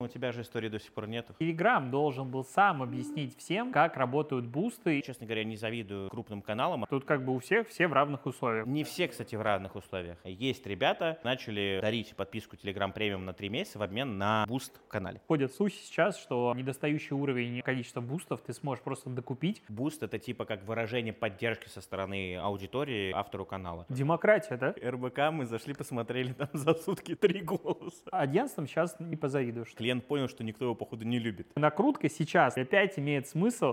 У тебя же истории до сих пор нету. Телеграм должен был сам объяснить всем, как работают бусты. Честно говоря, не завидую крупным каналам. Тут как бы у всех все в равных условиях. Не все, кстати, в равных условиях. Есть ребята, начали дарить подписку Telegram Premium на 3 месяца в обмен на буст в канале. Ходят слухи сейчас, что недостающий уровень количества бустов ты сможешь просто докупить. Буст — это типа как выражение поддержки со стороны аудитории автору канала. Демократия, да? РБК мы зашли, посмотрели там за сутки три голоса. Агентством сейчас не позавидуешь. Клиент понял, что никто его, походу, не любит. Накрутка сейчас опять имеет смысл.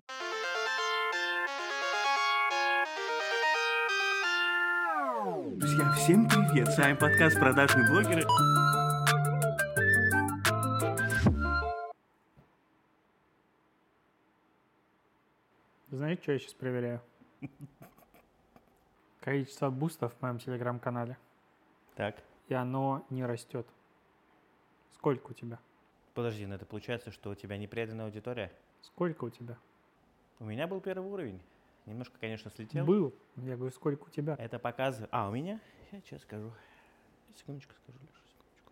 Друзья, всем привет! С вами подкаст «Продажные блогеры». Знаете, что я сейчас проверяю? Количество бустов в моем телеграм-канале. Так, И оно не растет. Сколько у тебя? Подожди, ну это получается, что у тебя непреданная аудитория? Сколько у тебя? У меня был первый уровень. Немножко, конечно, слетел. Был. Я говорю, сколько у тебя? Это показывает... А, у меня? Я сейчас скажу. Секундочку скажу, Леша, секундочку.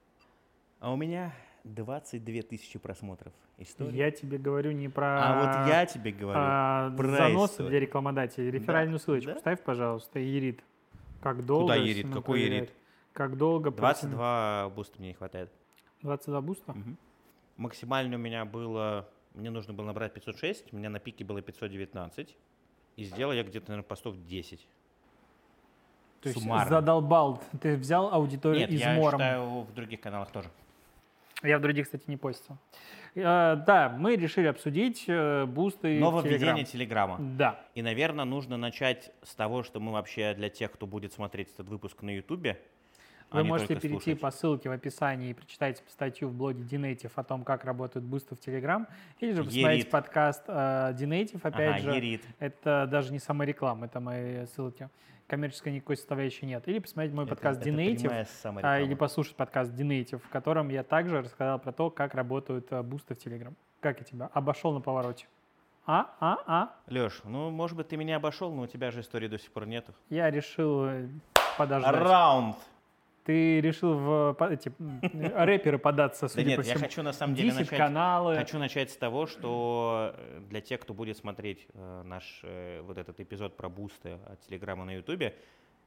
А у меня 22 тысячи просмотров. История. Я тебе говорю не про... А вот я тебе говорю. а, про заносы историю. для рекламодателей. Реферальную ссылочку Да? ставь, пожалуйста, Ерит. Как долго... Ерит? всему Какой? Ерит? Как долго... просим- 22 буста мне не хватает. 22 буста? Мгм. Максимально у меня было... Мне нужно было набрать 506, у меня на пике было 519. И сделал я где-то, наверное, постов 10. То есть Суммарно. задолбал. Ты взял аудиторию Нет, я считаю в других каналах тоже. Я в других, кстати, не постил. Э, Да, мы решили обсудить э, бусты в Нововведение Telegram. Телеграма. Да. И, наверное, нужно начать с того, что мы вообще для тех, кто будет смотреть этот выпуск на Ютубе, Вы не можете перейти слушать. по ссылке в описании и прочитать статью в блоге Dinative о том, как работают бусты в Telegram, или же посмотреть подкаст э, Dinative, опять Ага, же. Ерит. Это даже не самореклама, это мои ссылки. Коммерческой никакой составляющей нет. Или посмотреть мой Это- подкаст Dinative, а, или послушать подкаст Dinative, в котором я также рассказал про то, как работают э, бусты в Telegram. Как я тебя обошел на повороте? А, а, а. Леш, ну, может быть, ты меня обошел, но у тебя же истории до сих пор нету. Я решил э, подождать. Раунд! Ты решил в эти м, рэперы податься, Да судя нет, по я всему. хочу на самом деле 10 начать... каналы. Хочу начать с того, что э, для тех, кто будет смотреть э, наш э, вот этот эпизод про бусты от Телеграма на Ютубе,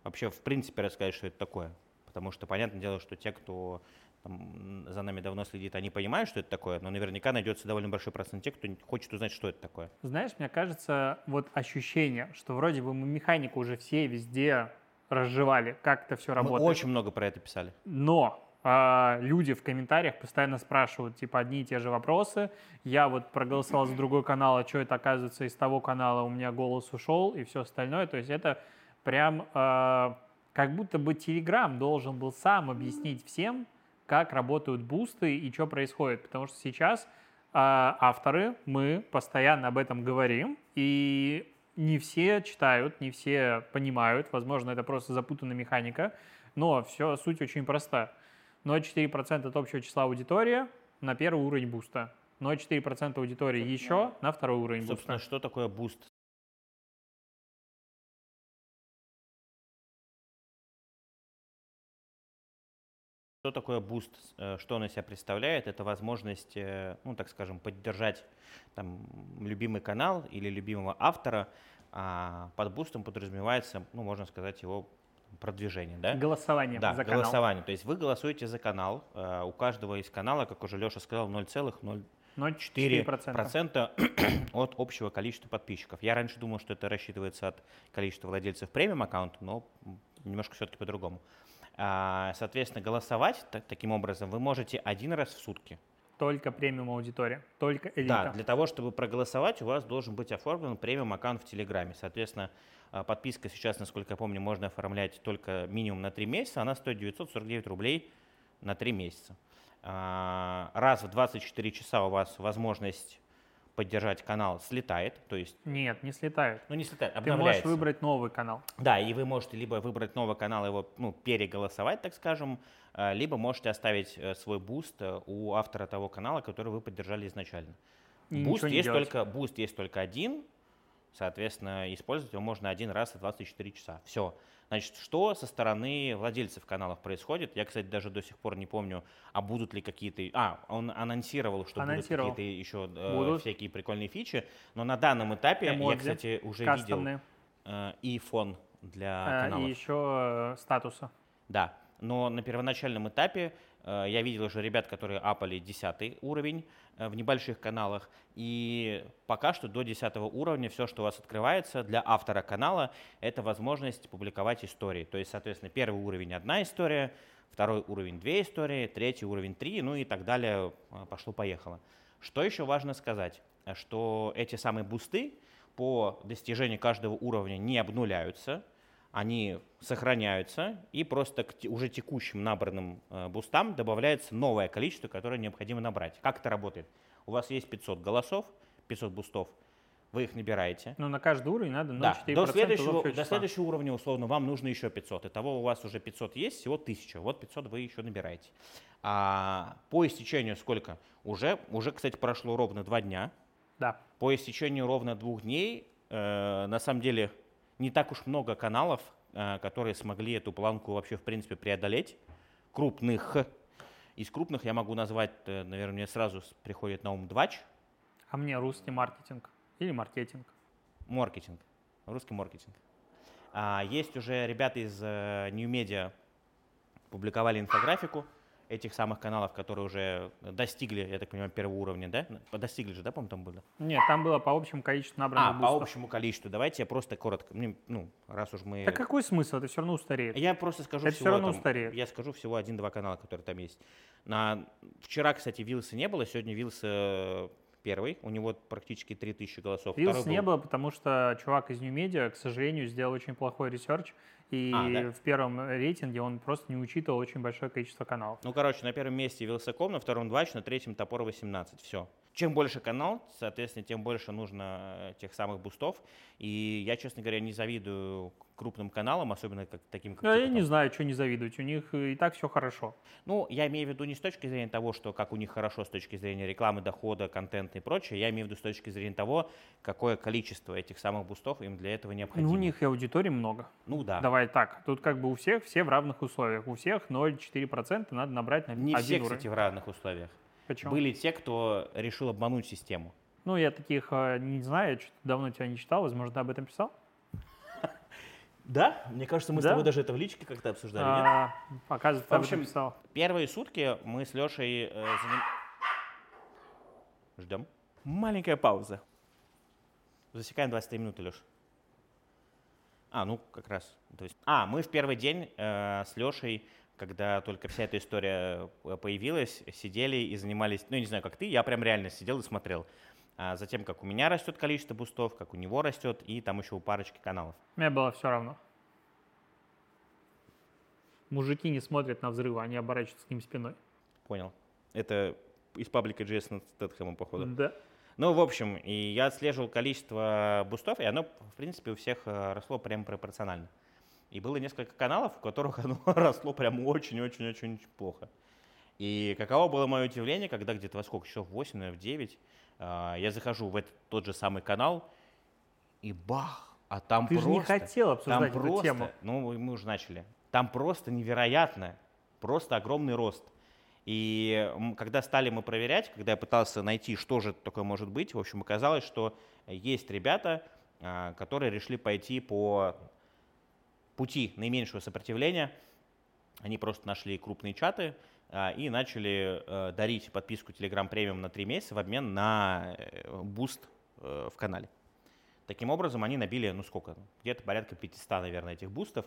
вообще в принципе рассказать, что это такое. Потому что понятное дело, что те, кто там, за нами давно следит, они понимают, что это такое, но наверняка найдется довольно большой процент тех, кто хочет узнать, что это такое. Знаешь, мне кажется, вот ощущение, что вроде бы мы механику уже все везде разжевали, как это все Мы работает. очень много про это писали. Но а, люди в комментариях постоянно спрашивают, типа, одни и те же вопросы. Я вот проголосовал за другой канал, а что это, оказывается, из того канала у меня голос ушел и все остальное. То есть это прям а, как будто бы Telegram должен был сам объяснить всем, как работают бусты и что происходит. Потому что сейчас а, авторы, мы постоянно об этом говорим, и не все читают, не все понимают. Возможно, это просто запутанная механика, но все, суть очень проста. 0,4% от общего числа аудитории на первый уровень буста. 0,4% аудитории еще на второй уровень Собственно, буста. что такое буст? Что такое буст? Э, Что он из себя представляет? Это возможность, э, ну, так скажем, поддержать там, любимый канал или любимого автора. А под бустом подразумевается, ну, можно сказать, его продвижение, да? Голосование Да, за канал. голосование. То есть вы голосуете за канал. Э, У каждого из канала, как уже Леша сказал, 0,0 0,4%. 4% от общего количества подписчиков. Я раньше думал, что это рассчитывается от количества владельцев премиум аккаунта, но немножко все-таки по-другому. А, Соответственно, голосовать та- таким образом вы можете один раз в сутки. Только премиум аудитория, только Да, элита. для того, чтобы проголосовать, у вас должен быть оформлен премиум аккаунт в Телеграме. Соответственно, а, подписка сейчас, насколько я помню, можно оформлять только минимум на 3 месяца. Она стоит 949 рублей на 3 месяца. А, Раз в 24 часа у вас возможность поддержать канал слетает, то есть, Нет, не слетают. ну не слетает, Ты можешь выбрать новый канал. Да, и вы можете либо выбрать новый канал, его ну, переголосовать, так скажем, а, либо можете оставить э, свой буст э, у автора того канала, который вы поддержали изначально. И Буст есть, делать. только, буст есть только один. Соответственно, использовать его можно один раз в 24 часа. Все. Значит, что со стороны владельцев каналов происходит? Я, кстати, даже до сих пор не помню, а будут ли какие-то... А, он анонсировал, что Анонсировал. будут какие-то еще э, Будут. всякие прикольные фичи, но на данном этапе Эмодзи я, кстати, уже Кастомные. видел э, и фон для каналов. и еще э, статуса. Да, но на первоначальном этапе э, я видел уже ребят, которые апали 10 уровень э, в небольших каналах, и пока что до 10 уровня все, что у вас открывается для автора канала, это возможность публиковать истории. То есть, соответственно, первый уровень одна история, второй уровень две истории, третий уровень три, ну и так далее, э, пошло-поехало. Что еще важно сказать, э, что эти самые бусты по достижении каждого уровня не обнуляются, они сохраняются, и просто к уже текущим набранным э, бустам добавляется новое количество, которое необходимо набрать. Как это работает? У вас есть 500 голосов, 500 бустов, вы их набираете. Но на каждый уровень надо 0,4% Да, до следующего, до следующего уровня, условно, вам нужно еще 500. Итого у вас уже 500 есть, всего 1000. Вот 500 вы еще набираете. А по истечению сколько? Уже, уже, кстати, прошло ровно два дня. Да. По истечению ровно двух дней, э, на самом деле, не так уж много каналов, э, которые смогли эту планку вообще, в принципе, преодолеть. Крупных. Из крупных я могу назвать, э, наверное, мне сразу приходит на ум Двач, А мне русский маркетинг или маркетинг. маркетинг, русский маркетинг. А, есть уже ребята из э, New Media публиковали инфографику этих самых каналов, которые уже достигли, я так понимаю, первого уровня, да? Достигли же, да, по-моему, там было? Нет, там было по общему количеству набранных А, по бустов. общему количеству. Давайте я просто коротко, мне, ну, раз уж мы... Так какой смысл? Это все равно устареет. Я просто скажу Это всего равно там- устареет. Я скажу всего один-два канала, которые там есть. На... Вчера, кстати, Вилса не было, сегодня Вилса первый, у него практически 3000 голосов. Вилс не был- было, потому что чувак из New Media, к сожалению, сделал очень плохой ресерч, и А, да? в первом рейтинге он просто не учитывал очень большое количество каналов. Ну, короче, на первом месте Wylsacom, на втором Двач, на третьем Топор 18. Все. Чем больше канал, соответственно, тем больше нужно э, тех самых бустов. И я, честно говоря, не завидую крупным каналам, особенно как, таким, как Ну, я типа не знаю, что не завидовать, у них и так все хорошо. Ну, я имею в виду не с точки зрения того, что как у них хорошо с точки зрения рекламы, дохода, контента и прочее. Я имею в виду с точки зрения того, какое количество этих самых бустов им для этого необходимо. Ну, у них и аудитории много. Ну да. Давай так, тут как бы у всех все в равных условиях. У всех 0,4% надо набрать на Не все, уровень. кстати, в равных условиях. Почему? Были те, кто решил обмануть систему. Ну, я таких э, не знаю, я что-то давно тебя не читал, возможно, ты об этом писал. Да? Мне кажется, мы с тобой даже это в личке как-то обсуждали, А, Оказывается, ты В общем, писал. Первые сутки мы с Лешей Ждем. Маленькая пауза. Засекаем 23 минуты, Леш. А, ну как раз. То есть, а, мы в первый день э, с Лешей, когда только вся эта история э, появилась, сидели и занимались, ну, я не знаю, как ты, я прям реально сидел и смотрел. А затем, как у меня растет количество бустов, как у него растет, и там еще у парочки каналов. Мне было все равно. Мужики не смотрят на взрывы, они оборачиваются к ним спиной. Понял. Это из паблика Джейсона Стэтхэма, походу. Да. Ну, в общем, и я отслеживал количество бустов, и оно, в принципе, у всех э, росло прям пропорционально. И было несколько каналов, у которых оно росло прям очень-очень-очень плохо. И каково было мое удивление, когда где-то во сколько часов, в 8, наверное, в 9, э, я захожу в этот тот же самый канал, и бах, а там Ты же просто... не хотел Там обсуждать эту просто, тему. ну мы уже начали, там просто невероятно, просто огромный рост. И когда стали мы проверять, когда я пытался найти, что же такое может быть, в общем, оказалось, что есть ребята, а, которые решили пойти по пути наименьшего сопротивления. Они просто нашли крупные чаты а, и начали э, дарить подписку Telegram Premium на 3 месяца в обмен на э, буст э, в канале. Таким образом, они набили, ну сколько, где-то порядка 500, наверное, этих бустов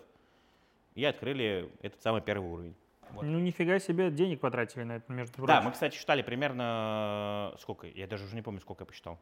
и открыли этот самый первый уровень. Вот. Ну, нифига себе, денег потратили на это, между прочим. Да, мы, кстати, считали примерно, сколько, я даже уже не помню, сколько я посчитал.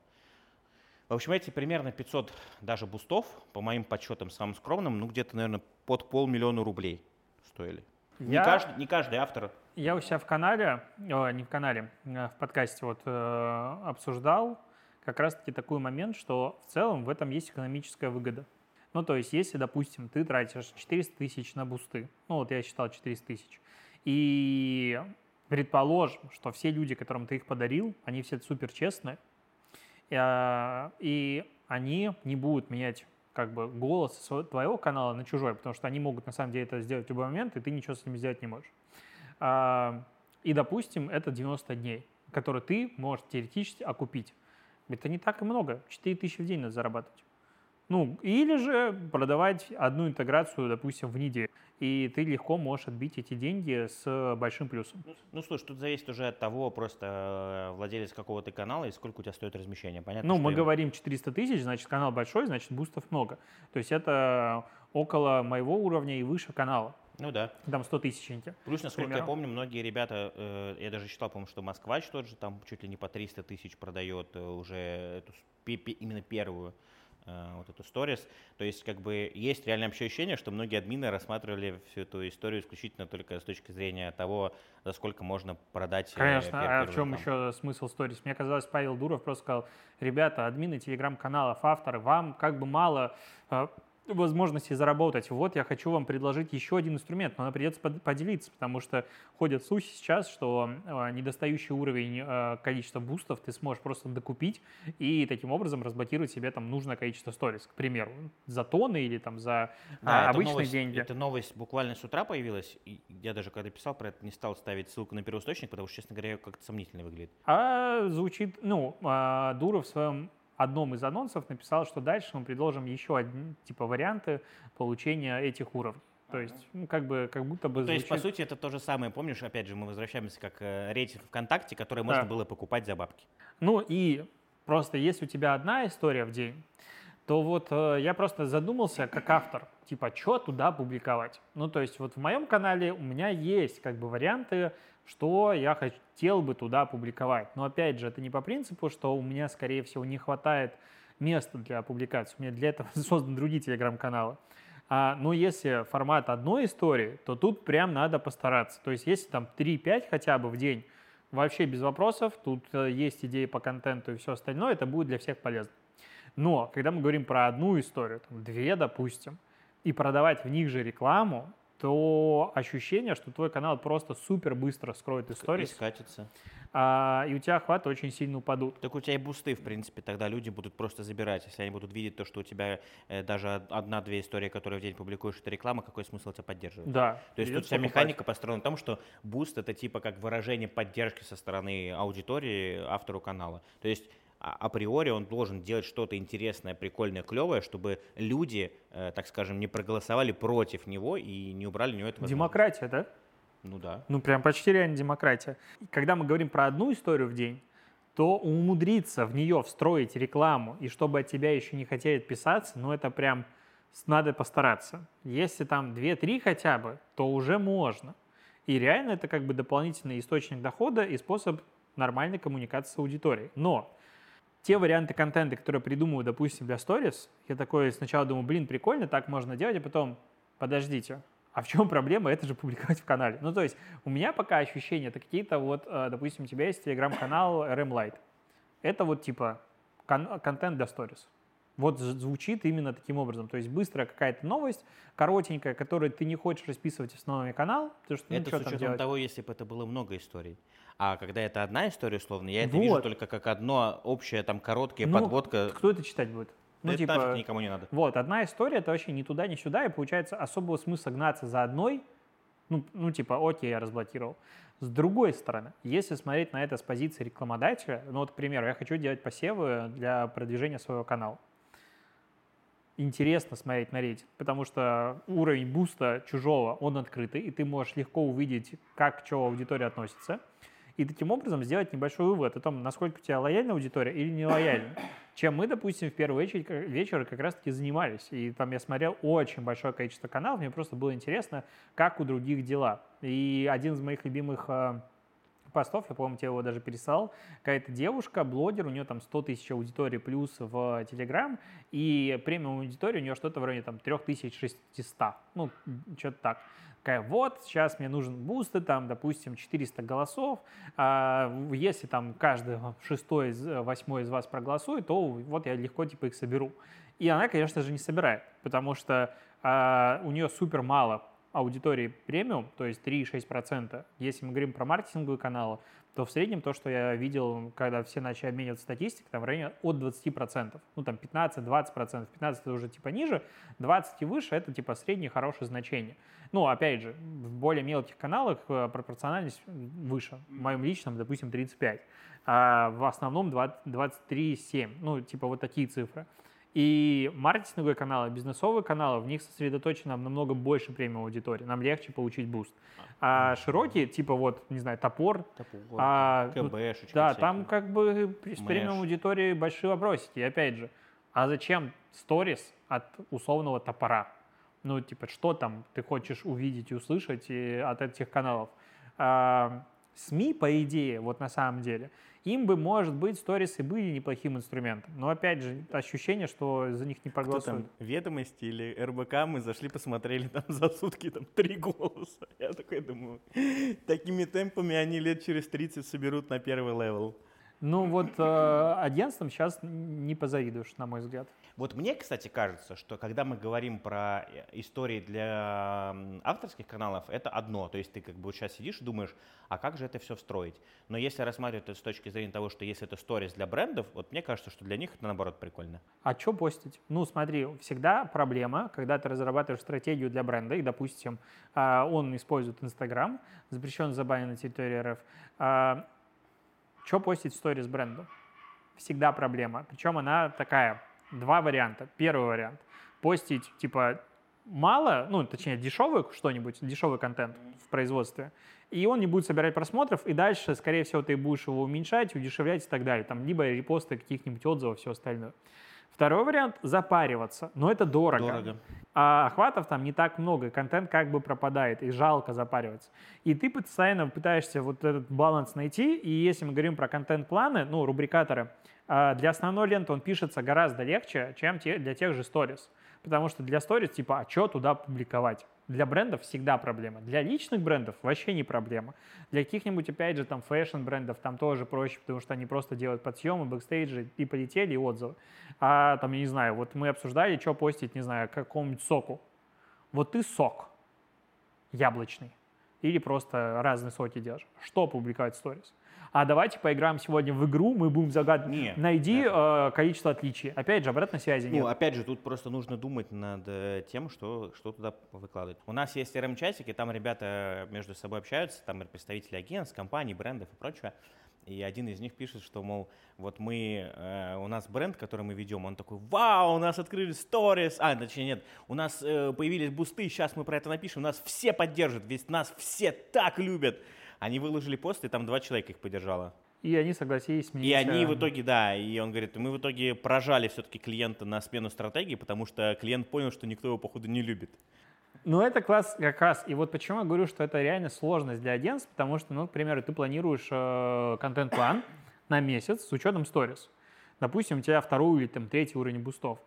В общем, эти примерно 500 даже бустов, по моим подсчетам самым скромным, ну где-то, наверное, под полмиллиона рублей стоили. Не, Я- каждый, не каждый автор. Я у себя в канале, о, не в канале, а в подкасте вот э, обсуждал как раз-таки такой момент, что в целом в этом есть экономическая выгода. Ну, то есть, если, допустим, ты тратишь 400 тысяч на бусты, ну, вот я считал 400 тысяч, и предположим, что все люди, которым ты их подарил, они все супер честные, и, а, и они не будут менять как бы голос твоего канала на чужой, потому что они могут на самом деле это сделать в любой момент, и ты ничего с ними сделать не можешь. А, И, допустим, это 90 дней, которые ты можешь теоретически окупить. Это не так и много. 4 тысячи в день надо зарабатывать. Ну, или же продавать одну интеграцию, допустим, в неделю. И ты легко можешь отбить эти деньги с большим плюсом. Ну, ну, слушай, тут зависит уже от того, просто э, владелец какого ты канала и сколько у тебя стоит размещение. Понятно, Ну, мы им- говорим 400 тысяч, значит, канал большой, значит, бустов много. То есть это около моего уровня и выше канала. Ну да. Там 100 тысяч. инте. Плюс, насколько я помню, многие ребята, э, я даже считал, по-моему, что Москвач тот же там чуть ли не по 300 тысяч продает э, уже эту, именно первую вот эту сторис. То есть, как бы, есть реальное вообще ощущение, что многие админы рассматривали всю эту историю исключительно только с точки зрения того, за сколько можно продать. э, Конечно, а в чем рекламу. еще смысл сторис? Мне казалось, Павел Дуров просто сказал, ребята, админы телеграм-каналов, авторы, вам как бы мало э, возможностей заработать. Вот я хочу вам предложить еще один инструмент, но нам придется под- поделиться, потому что ходят слухи сейчас, что э, недостающий уровень э, количества бустов ты сможешь просто докупить и таким образом разблокировать себе там нужное количество сторис, к примеру, за тонны или там за Да, а, это обычные новость, деньги. Эта новость буквально с утра появилась. И я даже когда писал про это, не стал ставить ссылку на первоисточник, потому что, честно говоря, как-то сомнительно выглядит. А звучит, ну, а, Дуров в своем одном из анонсов написал, что дальше мы предложим еще одни, типа, варианты получения этих уровней. То есть, ну, как бы, как будто бы То есть, по звучит- сути, это то же самое. Помнишь, опять же, мы возвращаемся как э, рейтинг ВКонтакте, который можно Да. было покупать за бабки. Ну и просто если у тебя одна история в день, то вот э, я просто задумался как автор, типа, что туда публиковать. Ну, то есть вот в моем канале у меня есть как бы варианты, что я хотел бы туда публиковать. Но опять же, это не по принципу, что у меня, скорее всего, не хватает места для публикации. У меня для этого созданы другие телеграм-каналы. А, но если формат одной истории, то тут прям надо постараться. То есть если там 3-5 хотя бы в день, вообще без вопросов, тут э, есть идеи по контенту и все остальное, это будет для всех полезно. Но когда мы говорим про одну историю, там, две, допустим, и продавать в них же рекламу, то ощущение, что твой канал просто супер быстро скроет И истории, скатится. а, и у тебя охваты очень сильно упадут. Так у тебя и бусты, в принципе, тогда люди будут просто забирать. Если они будут видеть то, что у тебя э, даже одна-две истории, которые в день публикуешь, это реклама, какой смысл тебя поддерживать? Да. То есть тут вся покупать. механика построена на том, что буст это типа как выражение поддержки со стороны аудитории автору канала. То есть априори он должен делать что-то интересное, прикольное, клевое, чтобы люди, э, так скажем, не проголосовали против него и не убрали у него это Демократия, да? Ну да. Ну, прям почти реально демократия. Когда мы говорим про одну историю в день, то умудриться в нее встроить рекламу, и чтобы от тебя еще не хотели отписаться, ну, это прям надо постараться. Если там 2-3 хотя бы, то уже можно. И реально это как бы дополнительный источник дохода и способ нормальной коммуникации с аудиторией. Но те варианты контента, которые придумываю, допустим, для сторис, я такой сначала думаю, блин, прикольно, так можно делать, а потом, подождите, а в чем проблема это же публиковать в канале? Ну, то есть у меня пока ощущение, это какие-то вот, э, допустим, у тебя есть телеграм-канал RM Light. Это вот типа кон- контент для сторис. Вот звучит именно таким образом. То есть быстрая какая-то новость, коротенькая, которую ты не хочешь расписывать в основной канал, потому что ну, это что с учетом того, если бы это было много историй. А когда это одна история, условно, я это вижу Вот. только как одно общее, там, короткие, Ну, подводка. Кто это читать будет? Ну, это типа, нафиг никому не надо. Вот, одна история, это вообще ни туда, ни сюда, и получается особого смысла гнаться за одной, ну, ну типа, окей, я разблокировал. С другой стороны, если смотреть на это с позиции рекламодателя, ну вот, к примеру, я хочу делать посевы для продвижения своего канала. Интересно смотреть на рейтинг, потому что уровень буста чужого, он открытый, и ты можешь легко увидеть, как к чему аудитория относится, и таким образом сделать небольшой вывод о том, насколько у тебя лояльна аудитория или не лояльна. Чем мы, допустим, в первый вечер, вечер как раз-таки занимались. И там я смотрел очень большое количество каналов, мне просто было интересно, как у других дела. И один из моих любимых э, постов, я, по-моему, тебе его даже пересылал, какая-то девушка, блогер, у нее там 100 тысяч аудитории плюс в Телеграм, и премиум аудитория у нее что-то в районе там 3600, ну, что-то так. Такая, вот, сейчас мне нужен бусты, там, допустим, 400 голосов, а, если там каждый шестой, восьмой из вас проголосует, то вот я легко типа их соберу. И она, конечно же, не собирает, потому что а, у нее супер мало аудитории премиум, то есть 3,6%. Если мы говорим про маркетинговые каналы, то в среднем то, что я видел, когда все начали обмениваться статистикой, там в районе от 20%. Ну, там 15-20%. 15 это уже типа ниже, 20 и выше это типа среднее хорошее значение. Ну, опять же, в более мелких каналах э, пропорциональность выше. В моем личном, допустим, 35. А в основном 23,7. Ну, типа вот такие цифры. И маркетинговые каналы, бизнесовые каналы, в них сосредоточено намного больше премиум аудитории. Нам легче получить буст. А широкие, типа вот, не знаю, топор, Топор, а, КБ, шучки да, всякие. там как бы с премиум аудиторией большие вопросики. И опять же, а зачем сторис от условного топора? Ну, типа, что там ты хочешь увидеть и услышать и от этих каналов? А, СМИ, по идее, вот на самом деле, им бы, может быть, сторисы были неплохим инструментом. Но, опять же, ощущение, что за них не Кто проголосуют. там, Ведомости или РБК, мы зашли, посмотрели, там за сутки там три голоса. Я такой думаю, такими темпами они лет через 30 соберут на первый level. Ну, вот э, агентствам сейчас не позавидуешь, на мой взгляд. Вот мне, кстати, кажется, что когда мы говорим про э, истории для авторских каналов, это одно. То есть ты как бы вот сейчас сидишь и думаешь, а как же это все встроить? Но если рассматривать это с точки зрения того, что если это сторис для брендов, вот мне кажется, что для них это наоборот прикольно. А что постить? Ну, смотри, всегда проблема, когда ты разрабатываешь стратегию для бренда, и, допустим, а, он использует Инстаграм, запрещен, забанен на территории РФ. Что постить в сторис бренду? Всегда проблема. Причем она такая, два варианта. Первый вариант. Постить, типа, мало, ну, точнее, дешевый что-нибудь, дешевый контент в производстве, и он не будет собирать просмотров, и дальше, скорее всего, ты будешь его уменьшать, удешевлять и так далее. Там, либо репосты каких-нибудь отзывов, все остальное. Второй вариант – запариваться, но это дорого. Дорого. А охватов там не так много, контент как бы пропадает, и жалко запариваться. И ты постоянно пытаешься вот этот баланс найти, и если мы говорим про контент-планы, ну, рубрикаторы, а, для основной ленты он пишется гораздо легче, чем для тех же сторис. Потому что для сторис, типа, а что туда публиковать? Для брендов всегда проблема. Для личных брендов вообще не проблема. Для каких-нибудь, опять же, там, fashion-брендов там тоже проще, потому что они просто делают подсъемы, бэкстейджи и полетели, и отзывы. А там, я не знаю, вот мы обсуждали, что постить, не знаю, какому-нибудь соку. Вот ты сок яблочный или просто разные соки делаешь. Что публиковать в сторис? А давайте поиграем сегодня в игру, мы будем загадывать. Не, Найди нет. э, количество отличий. Опять же, обратной связи нет. Ну, опять же, тут просто нужно думать над э, тем, что, что туда выкладывать. У нас есть CRM-чатики, там ребята между собой общаются, там представители агентств, компаний, брендов и прочего. И один из них пишет, что, мол, вот мы, э, у нас бренд, который мы ведем, он такой, вау, у нас открыли сторис, а, точнее нет, у нас э, появились бусты, сейчас мы про это напишем, нас все поддержат, ведь нас все так любят. Они выложили пост, и там два человека их поддержало. И они согласились сменить. И они в итоге, да, и он говорит, мы в итоге поражали все-таки клиента на смену стратегии, потому что клиент понял, что никто его, походу, не любит. Ну, это класс как раз. И вот почему я говорю, что это реально сложность для агентств, потому что, ну, к примеру, ты планируешь э, контент-план на месяц с учетом сторис. Допустим, у тебя второй или там третий уровень бустов.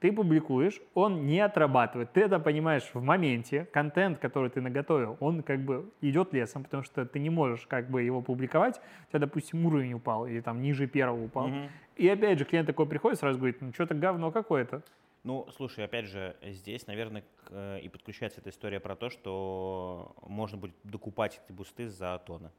Ты публикуешь, он не отрабатывает. Ты это понимаешь в моменте. Контент, который ты наготовил, он как бы идет лесом, потому что ты не можешь как бы его публиковать. У тебя, допустим, уровень упал или там ниже первого упал. Мгм. И опять же, клиент такой приходит, сразу говорит, ну, что-то говно какое-то. Ну, слушай, опять же, здесь, наверное, э, и подключается эта история про то, что можно будет докупать эти бусты за тонны.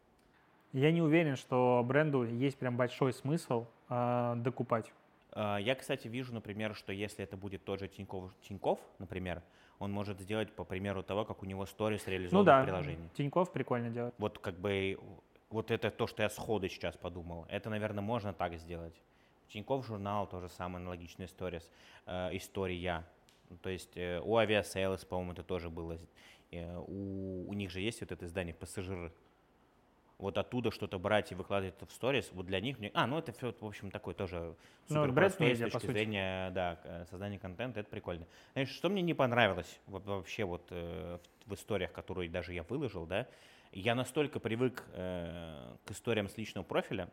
Я не уверен, что бренду есть прям большой смысл э, докупать. А, Я, кстати, вижу, например, что если это будет тот же Тиньков, Тиньков, например, он может сделать по примеру того, как у него сторис реализован Ну да, в приложении. Тиньков прикольно делает. Вот как бы вот это то, что я сходу сейчас подумал. Это, наверное, можно так сделать. Тиньков журнал тоже самая аналогичная история. Э, история. То есть э, у Aviasales, по-моему, это тоже было. Э, у, у них же есть вот это издание «Пассажиры». Вот оттуда что-то брать и выкладывать это в сторис, вот для них, мне... а, ну это все, в общем, такой тоже Ну, супер бренд простой медиа, с по точки сути. зрения, да, к- э, создания контента, это прикольно. Знаешь, что мне не понравилось во- вообще вот э, в, историях, которые даже я выложил, да, я настолько привык э, к историям с личного профиля,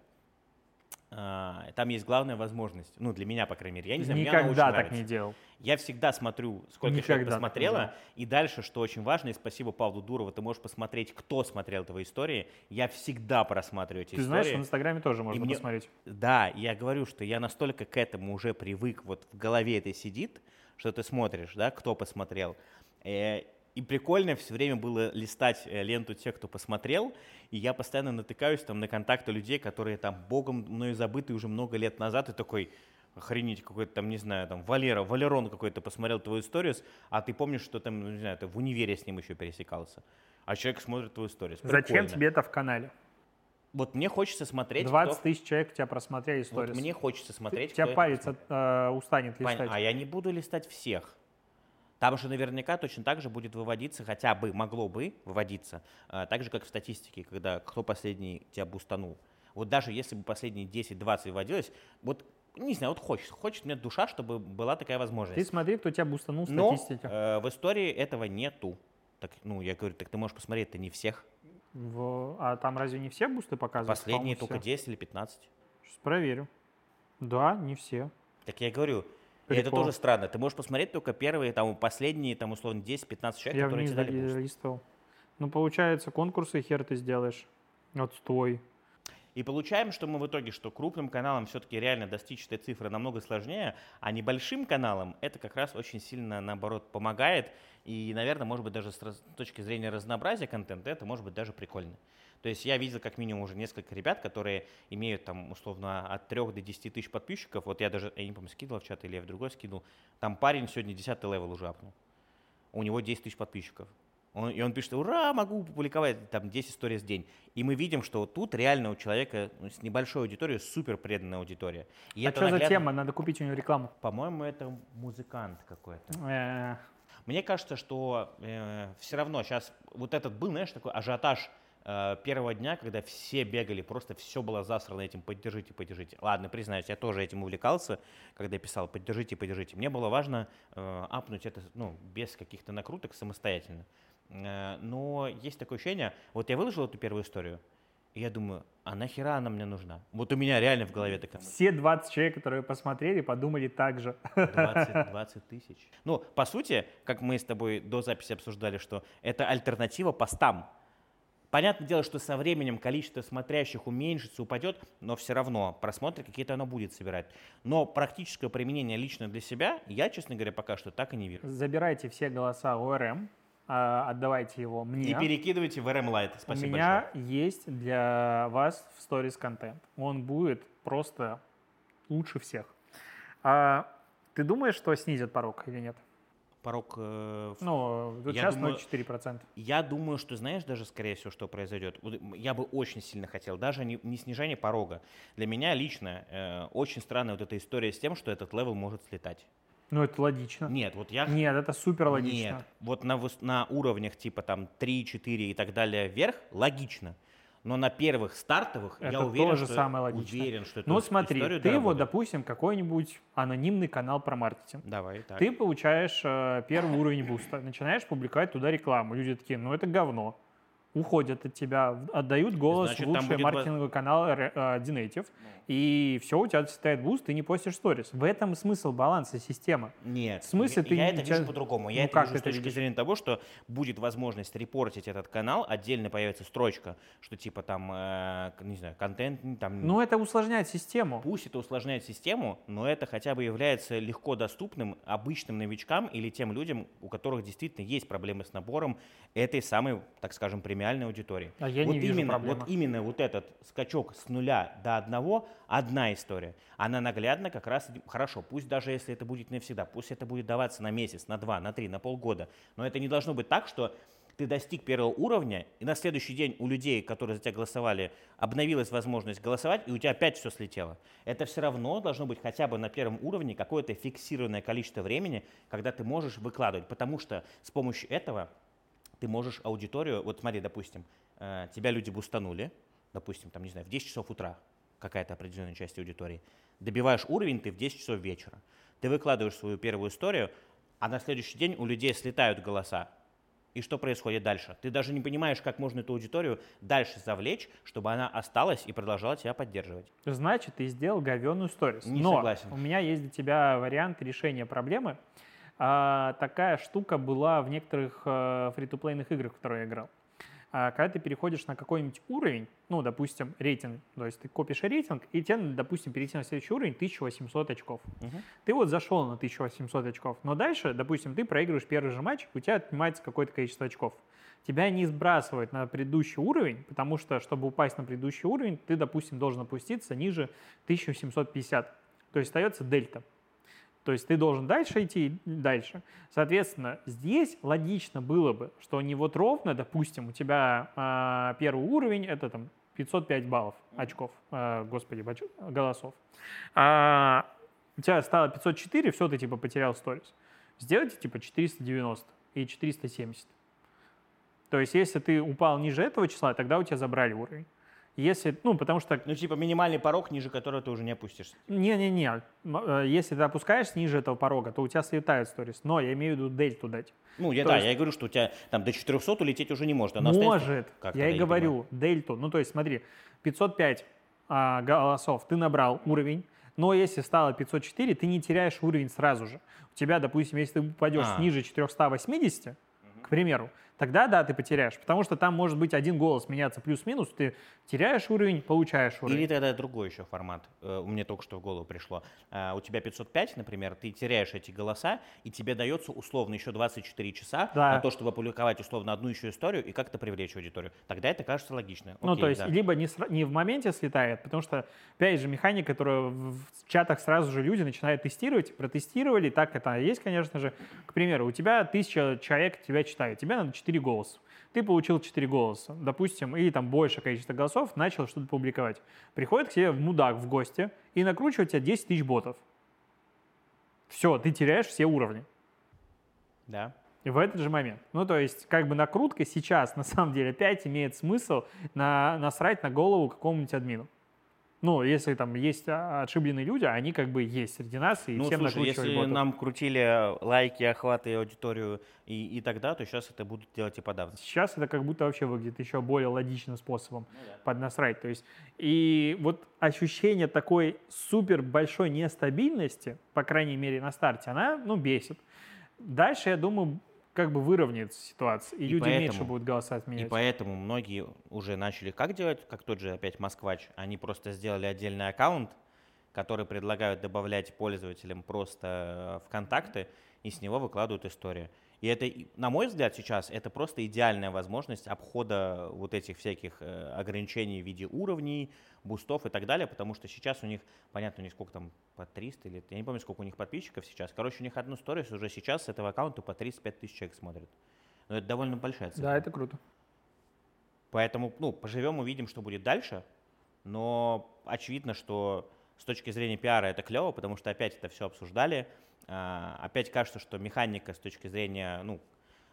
там есть главная возможность, ну, для меня, по крайней мере, я не знаю, мне она очень Никогда так нравится. не делал. Я всегда смотрю, сколько человек Никогда не посмотрело, и дальше, что очень важно, и спасибо Павлу Дурову, ты можешь посмотреть, кто смотрел твои истории. Я всегда просматриваю эти Ты истории. знаешь, в Инстаграме тоже можно мне- посмотреть. Да, я говорю, что я настолько к этому уже привык, вот в голове это сидит, что ты смотришь, да, кто посмотрел. И прикольно все время было листать э, ленту тех, кто посмотрел, и я постоянно натыкаюсь там на контакты людей, которые там богом мною забыты уже много лет назад, и такой, охренеть, какой-то там, не знаю, там, Валера, Валерон какой-то посмотрел твою историю, а ты помнишь, что там, ну, не знаю, ты в универе с ним еще пересекался. А человек смотрит твою историю. Зачем тебе это в канале? Вот мне хочется смотреть. 20 кто... тысяч человек тебя просмотрели историю. Вот мне хочется смотреть. Тебя палец от, э, устанет листать. Понятно. А я не буду листать всех. Там же наверняка точно так же будет выводиться, хотя бы могло бы выводиться, э, так же, как в статистике, когда кто последний тебя бустанул. Вот даже если бы последние 10-20 выводилось, вот не знаю, вот хочет, хочет мне душа, чтобы была такая возможность. Ты смотри, кто тебя бустанул в статистике. Но э, в истории этого нету. Так, ну, я говорю, так ты можешь посмотреть, это не всех. В... А там разве не все бусты показывают? Последние только все. 10 или 15. Сейчас проверю. Да, не все. Так я говорю, Прикол. это тоже странно. Ты можешь посмотреть только первые, там, последние, там, условно, 10-15 человек, я которые тебе дали листал. Ну, получается, конкурсы хер ты сделаешь. Отстой. И получаем, что мы в итоге, что крупным каналам все-таки реально достичь этой цифры намного сложнее, а небольшим каналам это как раз очень сильно, наоборот, помогает. И, наверное, может быть, даже с точки зрения разнообразия контента это может быть даже прикольно. То есть я видел как минимум уже несколько ребят, которые имеют там условно от 3 до 10 тысяч подписчиков. Вот я даже, я не помню, скидывал в чат или я в другой скидывал. Там парень сегодня 10 level уже апнул. У него 10 тысяч подписчиков. Он, и он пишет, ура, могу публиковать там 10 историй в день. И мы видим, что вот тут реально у человека ну, с небольшой аудиторией супер преданная аудитория. И а что наглядно... за тема? Надо купить у него рекламу. По-моему, это музыкант какой-то. Э. Мне кажется, что э, все равно сейчас вот этот был, знаешь, такой ажиотаж первого дня, когда все бегали, просто все было засрано этим «поддержите, поддержите». Ладно, признаюсь, я тоже этим увлекался, когда писал «поддержите, поддержите». Мне было важно э, апнуть это ну, без каких-то накруток самостоятельно. Э, но есть такое ощущение, вот я выложил эту первую историю, и я думаю, а нахера она мне нужна? Вот у меня реально в голове такая Все 20 человек, которые посмотрели, подумали так же. 20, 20 тысяч. Ну, по сути, как мы с тобой до записи обсуждали, что это альтернатива постам. Понятное дело, что со временем количество смотрящих уменьшится, упадет, но все равно просмотры какие-то оно будет собирать. Но практическое применение лично для себя я, честно говоря, пока что так и не вижу. Забирайте все голоса ОРМ, а, отдавайте его мне. И перекидывайте в RM Lite. Спасибо У меня большое. есть для вас в Stories контент. Он будет просто лучше всех. А ты думаешь, что снизят порог или нет? Порог... Э, ну, сейчас думаю, 0,4%. Я думаю, что знаешь даже, скорее всего, что произойдет. Я бы очень сильно хотел, даже не, не снижение порога. Для меня лично э, очень странная вот эта история с тем, что этот level может слетать. Ну, это логично. Нет, вот я... Нет, это супер логично. Нет, вот на, на уровнях типа там 3, 4 и так далее вверх логично. Но на первых стартовых это я уверен, тоже что, самое логичное. уверен, что это Ну смотри, ты доработает. вот, допустим, какой-нибудь анонимный канал про маркетинг. Давай, так. Ты получаешь э, первый уровень буста, начинаешь публиковать туда рекламу. Люди такие, ну это говно уходят от тебя, отдают голос Значит, в лучший маркетинговый канал э, Dnative, и все, у тебя слетает буст, ты не постишь сторис. В этом смысл баланса системы. Нет, в смысле, я, ты, я это тебя... вижу по-другому. Я ну, это вижу с точки зрения того, что будет возможность репортить этот канал, отдельно появится строчка, что типа там, э, не знаю, контент... Там... Ну, это усложняет систему. Пусть это усложняет систему, но это хотя бы является легко доступным обычным новичкам или тем людям, у которых действительно есть проблемы с набором этой самой, так скажем, премиальной аудитории. А я вот не вижу именно, проблемы. Вот именно вот этот скачок с нуля до одного одна история. Она наглядно как раз хорошо, пусть даже если это будет не всегда, пусть это будет даваться на месяц, на два, на три, на полгода, но это не должно быть так, что ты достиг первого уровня, и на следующий день у людей, которые за тебя голосовали, обновилась возможность голосовать, и у тебя опять все слетело. Это все равно должно быть хотя бы на первом уровне какое-то фиксированное количество времени, когда ты можешь выкладывать, потому что с помощью этого ты можешь аудиторию, вот смотри, допустим, э, тебя люди бустанули, допустим, там, не знаю, в 10 часов утра, какая-то определенная часть аудитории, добиваешь уровень ты в 10 часов вечера. Ты выкладываешь свою первую историю, а на следующий день у людей слетают голоса. И что происходит дальше? Ты даже не понимаешь, как можно эту аудиторию дальше завлечь, чтобы она осталась и продолжала тебя поддерживать. Значит, ты сделал говенную сторис. Не Но согласен. у меня есть для тебя вариант решения проблемы. А, такая штука была в некоторых а, фри-то-плейных играх, в которые я играл. а когда ты переходишь на какой-нибудь уровень, ну, допустим, рейтинг, то есть ты копишь рейтинг, и тебе, допустим, перейти на следующий уровень 1800 очков. Мгм. Ты вот зашел на 1800 очков, но дальше, допустим, ты проигрываешь первый же матч, у тебя отнимается какое-то количество очков. Тебя не сбрасывают на предыдущий уровень, потому что, чтобы упасть на предыдущий уровень, ты, допустим, должен опуститься ниже 1750. То есть остается дельта. То есть ты должен дальше идти и дальше. Соответственно, здесь логично было бы, что не вот ровно, допустим, у тебя а, первый уровень это там 505 баллов очков, а, господи, боч- голосов. А, у тебя стало 504, все, ты типа потерял сторис. Сделайте типа 490 и 470. То есть если ты упал ниже этого числа, тогда у тебя забрали уровень. Если, ну, потому что Ну, типа минимальный порог, ниже которого ты уже не опустишься. не-не-не, э, если ты опускаешься ниже этого порога, то у тебя слетают сторис. Но я имею в виду дельту дать. Ну, я, То да, есть- я говорю, что у тебя там до 400 улететь уже не может. Остается- Может, Как я и говорю, дельту. Ну, то есть смотри, 505 а, голосов ты набрал уровень, но если стало 504, ты не теряешь уровень сразу же. У тебя, допустим, если ты упадешь А. ниже 480, к примеру, тогда да, ты потеряешь, потому что там может быть один голос меняться плюс-минус, ты теряешь уровень, получаешь уровень. Или тогда другой еще формат. Э, Мне только что в голову пришло. А, У тебя 505, например, ты теряешь эти голоса, и тебе дается условно еще 24 часа Да. на то, чтобы опубликовать условно одну еще историю и как-то привлечь аудиторию. Тогда это кажется логично. Ну, Окей, то есть, да. либо не, сра- не в моменте слетает, потому что, опять же, механика, которую в чатах сразу же люди начинают тестировать, протестировали, так это есть, конечно же. К примеру, у тебя тысяча человек тебя читает, тебе надо 4 голоса. Ты получил 4 голоса, допустим, и там большее количество голосов, начал что-то публиковать. Приходит к тебе мудак в гости и накручивает тебе 10 тысяч ботов. Все, ты теряешь все уровни. Да. И в этот же момент. Ну, то есть, как бы накрутка сейчас, на самом деле, опять имеет смысл на, насрать на голову какому-нибудь админу. Ну, если там есть а, отшибленные люди, они как бы есть среди нас, и ну, всем слушай, если ботов. нам крутили лайки, охваты, аудиторию и, и тогда, то сейчас это будут делать и подавно. Сейчас это как будто вообще выглядит еще более логичным способом Ну да. поднасрать. То есть, и вот ощущение такой супер большой нестабильности, по крайней мере на старте, она, ну, бесит. Дальше, я думаю, как бы выровняется ситуация, и, И люди меньше поэтому- будут голоса И отменять. поэтому многие уже начали как делать, как тот же опять Москвач, они просто сделали отдельный аккаунт, который предлагают добавлять пользователям просто э, в контакты, и с него выкладывают историю. И это, на мой взгляд, сейчас это просто идеальная возможность обхода вот этих всяких э, ограничений в виде уровней, бустов и так далее, потому что сейчас у них, понятно, у них сколько там, по 300 или, я не помню, сколько у них подписчиков сейчас. Короче, у них одну сторис уже сейчас с этого аккаунта по 35 тысяч человек смотрят. Но это довольно большая цифра. Да, это круто. Поэтому, ну, поживем, увидим, что будет дальше. Но очевидно, что с точки зрения пиара это клево, потому что опять это все обсуждали. А, Опять кажется, что механика с точки зрения, ну,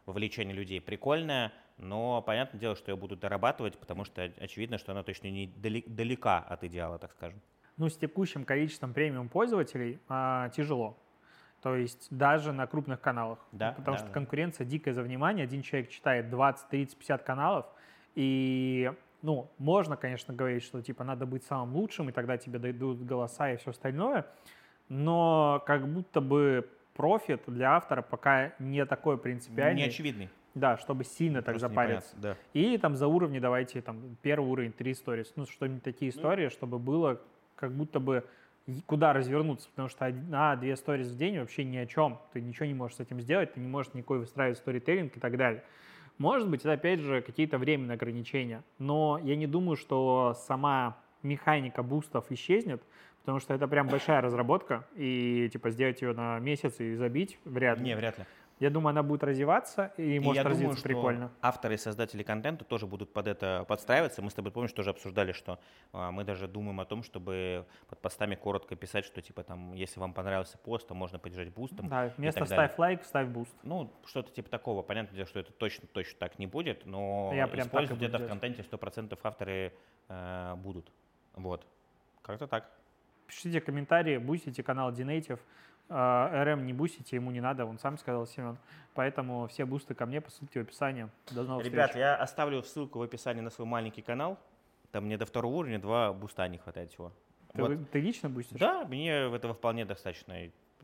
вовлечения людей прикольная, но понятное дело, что ее будут дорабатывать, потому что очевидно, что она точно не далека от идеала, так скажем. Ну, с текущим количеством премиум пользователей а, тяжело. То есть даже на крупных каналах. Да, Потому да, что да. конкуренция дикая за внимание. Один человек читает 20, 30, 50 каналов. И, ну, можно, конечно, говорить, что, типа, надо быть самым лучшим, и тогда тебе дойдут голоса и все остальное. Но как будто бы профит для автора пока не такой принципиальный. Не очевидный. Да, чтобы сильно так Просто запариться. Да. Или там за уровни давайте там первый уровень, три сторис. Ну, что-нибудь такие истории, чтобы было как будто бы и куда развернуться, потому что одна-две сторис в день вообще ни о чем. Ты ничего не можешь с этим сделать, ты не можешь никакой выстраивать сторителлинг и так далее. Может быть, это опять же какие-то временные ограничения, но я не думаю, что сама механика бустов исчезнет, потому что это прям большая разработка, и типа сделать ее на месяц и забить вряд ли. Не, вряд ли. Я думаю, она будет развиваться и, И может я развиться думаю, что прикольно. авторы и создатели контента тоже будут под это подстраиваться. Мы с тобой, помнишь, тоже обсуждали, что а, мы даже думаем о том, чтобы под постами коротко писать, что типа там, если вам понравился пост, то можно поддержать бустом. Да, вместо так далее. ставь лайк, ставь буст. Ну, что-то типа такого. Понятное дело, что это точно, точно так не будет, но Я прям использовать это в контенте 100% авторы э, будут. Вот. Как-то так. Пишите комментарии, бустите канал Dnative. Э, РМ не бустите, ему не надо, он сам сказал, Семен. Поэтому все бусты ко мне по ссылке в описании. До новых Ребят, встреч. я оставлю ссылку в описании на свой маленький канал. Там мне до второго уровня два буста не хватает всего. Ты, Вот. ты лично бустишь? Да, мне этого вполне достаточно.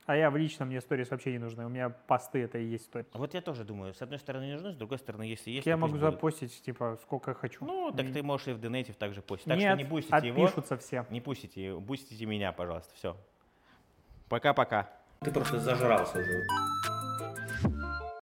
А я в личном мне сторис вообще не нужны. У меня посты это и есть сторис. Вот я тоже думаю, с одной стороны не нужны, с другой стороны, если есть, Я могу будут. запостить, типа, сколько хочу. Ну, так И- ты можешь и в Донатив также постить. Так Нет, что не бустите его. отпишутся все. Не пустите, бустите меня, пожалуйста. Все. Пока-пока. Ты просто зажрался уже.